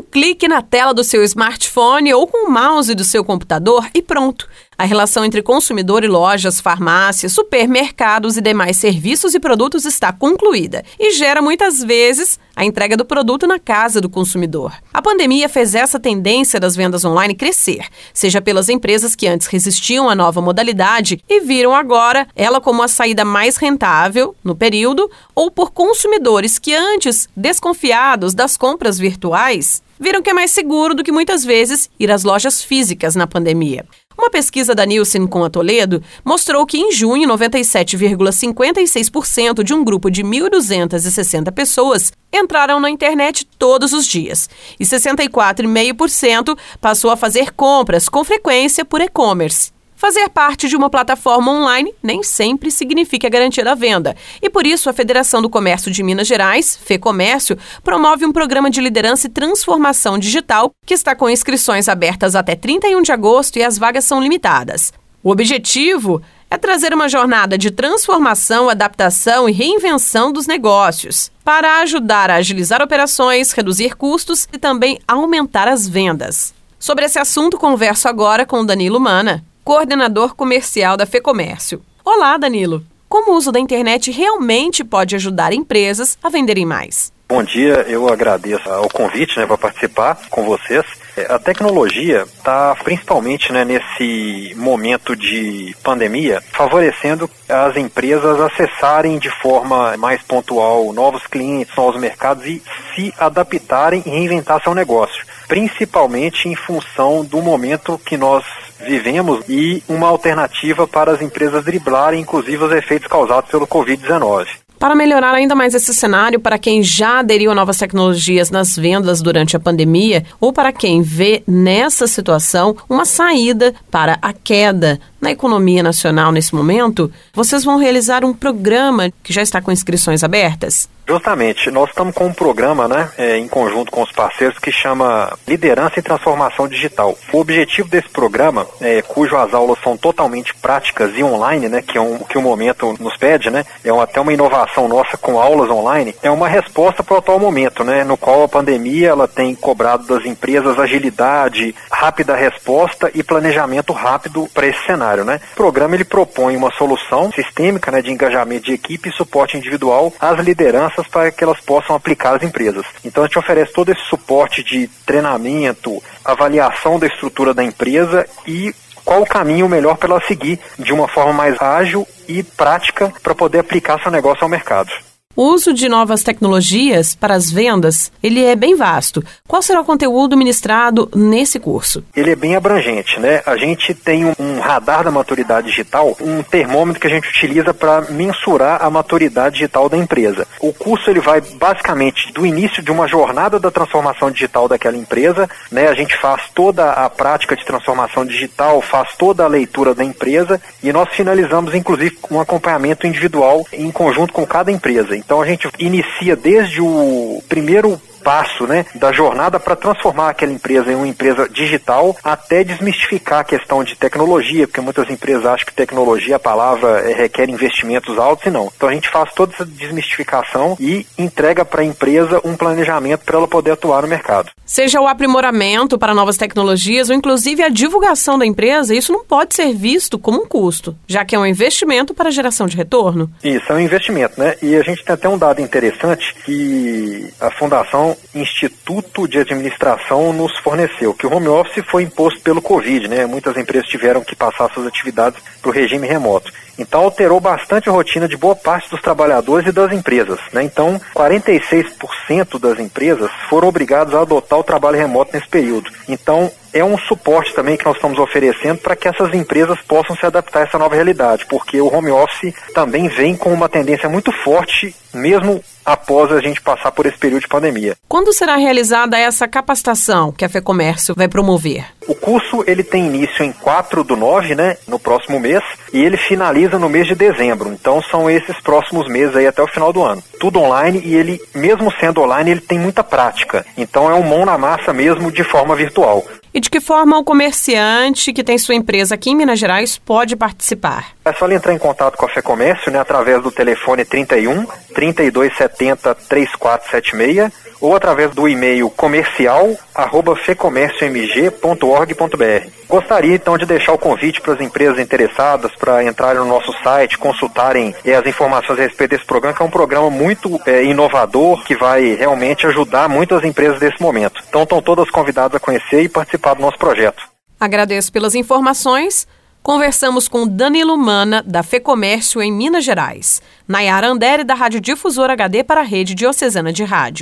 um clique na tela do seu smartphone ou com o mouse do seu computador e pronto. A relação entre consumidor e lojas, farmácias, supermercados e demais serviços e produtos está concluída e gera muitas vezes a entrega do produto na casa do consumidor. A pandemia fez essa tendência das vendas online crescer, seja pelas empresas que antes resistiam à nova modalidade e viram agora ela como a saída mais rentável no período, ou por consumidores que antes, desconfiados das compras virtuais, viram que é mais seguro do que muitas vezes ir às lojas físicas na pandemia. Uma pesquisa da Nielsen com a Toledo mostrou que em junho 97,56% de um grupo de 1.260 pessoas entraram na internet todos os dias e 64,5% passou a fazer compras com frequência por e-commerce. Fazer parte de uma plataforma online nem sempre significa a venda. E por isso, a Federação do Comércio de Minas Gerais, FEComércio, promove um programa de liderança e transformação digital que está com inscrições abertas até 31 de agosto e as vagas são limitadas. O objetivo é trazer uma jornada de transformação, adaptação e reinvenção dos negócios, para ajudar a agilizar operações, reduzir custos e também aumentar as vendas. Sobre esse assunto, converso agora com Danilo Mana coordenador comercial da FEComércio. Olá, Danilo. Como o uso da internet realmente pode ajudar empresas a venderem mais? Bom dia, eu agradeço o convite né, para participar com vocês. É, a tecnologia está principalmente né, nesse momento de pandemia favorecendo as empresas acessarem de forma mais pontual novos clientes, novos mercados e se adaptarem e reinventar seu negócio, principalmente em função do momento que nós vivemos e uma alternativa para as empresas driblarem, inclusive, os efeitos causados pelo Covid-19. Para melhorar ainda mais esse cenário, para quem já aderiu a novas tecnologias nas vendas durante a pandemia, ou para quem vê nessa situação uma saída para a queda na economia nacional nesse momento, vocês vão realizar um programa que já está com inscrições abertas? Justamente, nós estamos com um programa, né, é, em conjunto com os parceiros, que chama Liderança e Transformação Digital. O objetivo desse programa, é, cujo as aulas são totalmente práticas e online, né, que é um que o momento nos pede, né, é um, até uma inovação nossa com aulas online, é uma resposta para o atual momento, né, no qual a pandemia ela tem cobrado das empresas agilidade, rápida resposta e planejamento rápido para esse cenário, né. O programa ele propõe uma solução sistêmica, né, de engajamento de equipe e suporte individual às lideranças para que elas possam aplicar às empresas. Então a gente oferece todo esse suporte de treinamento, avaliação da estrutura da empresa e qual o caminho melhor para ela seguir de uma forma mais ágil e prática para poder aplicar seu negócio ao mercado. O uso de novas tecnologias para as vendas, ele é bem vasto. Qual será o conteúdo ministrado nesse curso? Ele é bem abrangente, né? A gente tem um, radar da maturidade digital, um termômetro que a gente utiliza para mensurar a maturidade digital da empresa. O curso ele vai basicamente do início de uma jornada da transformação digital daquela empresa, né? A gente faz toda a prática de transformação digital, faz toda a leitura da empresa e nós finalizamos inclusive com um acompanhamento individual em conjunto com cada empresa. Então a gente inicia desde o primeiro passo né, da jornada para transformar aquela empresa em uma empresa digital até desmistificar a questão de tecnologia, porque muitas empresas acham que tecnologia, a palavra é, requer investimentos altos e não. Então a gente faz toda essa desmistificação e entrega para a empresa um planejamento para ela poder atuar no mercado. Seja o aprimoramento para novas tecnologias ou inclusive a divulgação da empresa, isso não pode ser visto como um custo, já que é um investimento para geração de retorno. Isso, é um investimento, né? E a gente tem até um dado interessante que a Fundação Instituto de Administração nos forneceu, que o home office foi imposto pelo Covid, né? Muitas empresas tiveram que passar suas atividades para o regime remoto. Então alterou bastante a rotina de boa parte dos trabalhadores e das empresas. Né? Então, 46% das empresas foram obrigados a adotar o trabalho remoto nesse período. Então, é um suporte também que nós estamos oferecendo para que essas empresas possam se adaptar a essa nova realidade, porque o home office também vem com uma tendência muito forte, mesmo após a gente passar por esse período de pandemia. Quando será realizada essa capacitação que a FEComércio vai promover? O curso ele tem início em 4 do 9, né, no próximo mês, e ele finaliza no mês de dezembro. Então são esses próximos meses aí até o final do ano. Tudo online e ele, mesmo sendo online, ele tem muita prática. Então é um mão na massa mesmo de forma virtual. E de que forma o comerciante que tem sua empresa aqui em Minas Gerais pode participar? É só ele entrar em contato com a FEComércio, né, através do telefone 31 3270 3476 ou através do e-mail comercial@fecomérciomg.org.br. Gostaria então de deixar o convite para as empresas interessadas para entrarem no nosso site, consultarem é, as informações a respeito desse programa, que é um programa muito é, inovador que vai realmente ajudar muitas empresas nesse momento. Então estão todas convidadas a conhecer e participar do nosso projeto. Agradeço pelas informações. Conversamos com Danilo Mana, da FEComércio em Minas Gerais. Nayara Andere, da Rádio Difusor HD para a Rede Diocesana de Rádio.